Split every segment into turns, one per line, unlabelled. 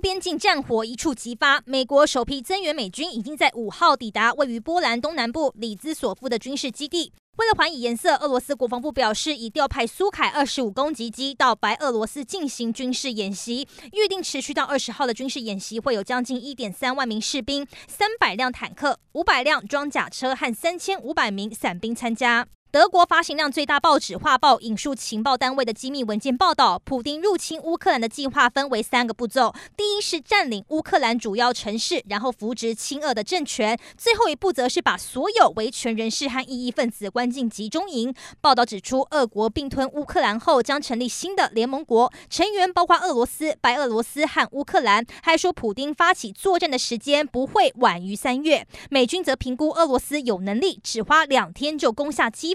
边境战火一触即发，美国首批增援美军已经在五号抵达位于波兰东南部里兹索夫的军事基地。为了还以颜色，俄罗斯国防部表示，已调派苏凯二十五攻击机到白俄罗斯进行军事演习，预定持续到二十号的军事演习会有将近一点三万名士兵、三百辆坦克、五百辆装甲车和三千五百名伞兵参加。德国发行量最大报纸《画报》引述情报单位的机密文件报道，普丁入侵乌克兰的计划分为三个步骤：第一是占领乌克兰主要城市，然后扶植亲俄的政权；最后一步则是把所有维权人士和异议分子关进集中营。报道指出，俄国并吞乌克兰后将成立新的联盟国，成员包括俄罗斯、白俄罗斯和乌克兰。还说，普丁发起作战的时间不会晚于三月。美军则评估俄罗斯有能力只花两天就攻下基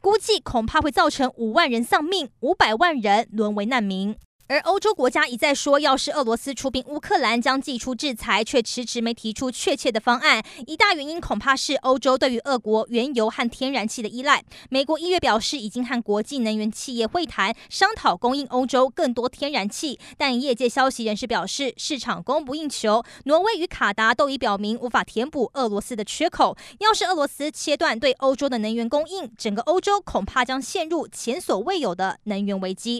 估计恐怕会造成五万人丧命，五百万人沦为难民。而欧洲国家一再说，要是俄罗斯出兵乌克兰，将祭出制裁，却迟迟没提出确切的方案。一大原因恐怕是欧洲对于俄国原油和天然气的依赖。美国一月表示，已经和国际能源企业会谈，商讨供应欧洲更多天然气。但业界消息人士表示，市场供不应求，挪威与卡达都已表明无法填补俄罗斯的缺口。要是俄罗斯切断对欧洲的能源供应，整个欧洲恐怕将陷入前所未有的能源危机。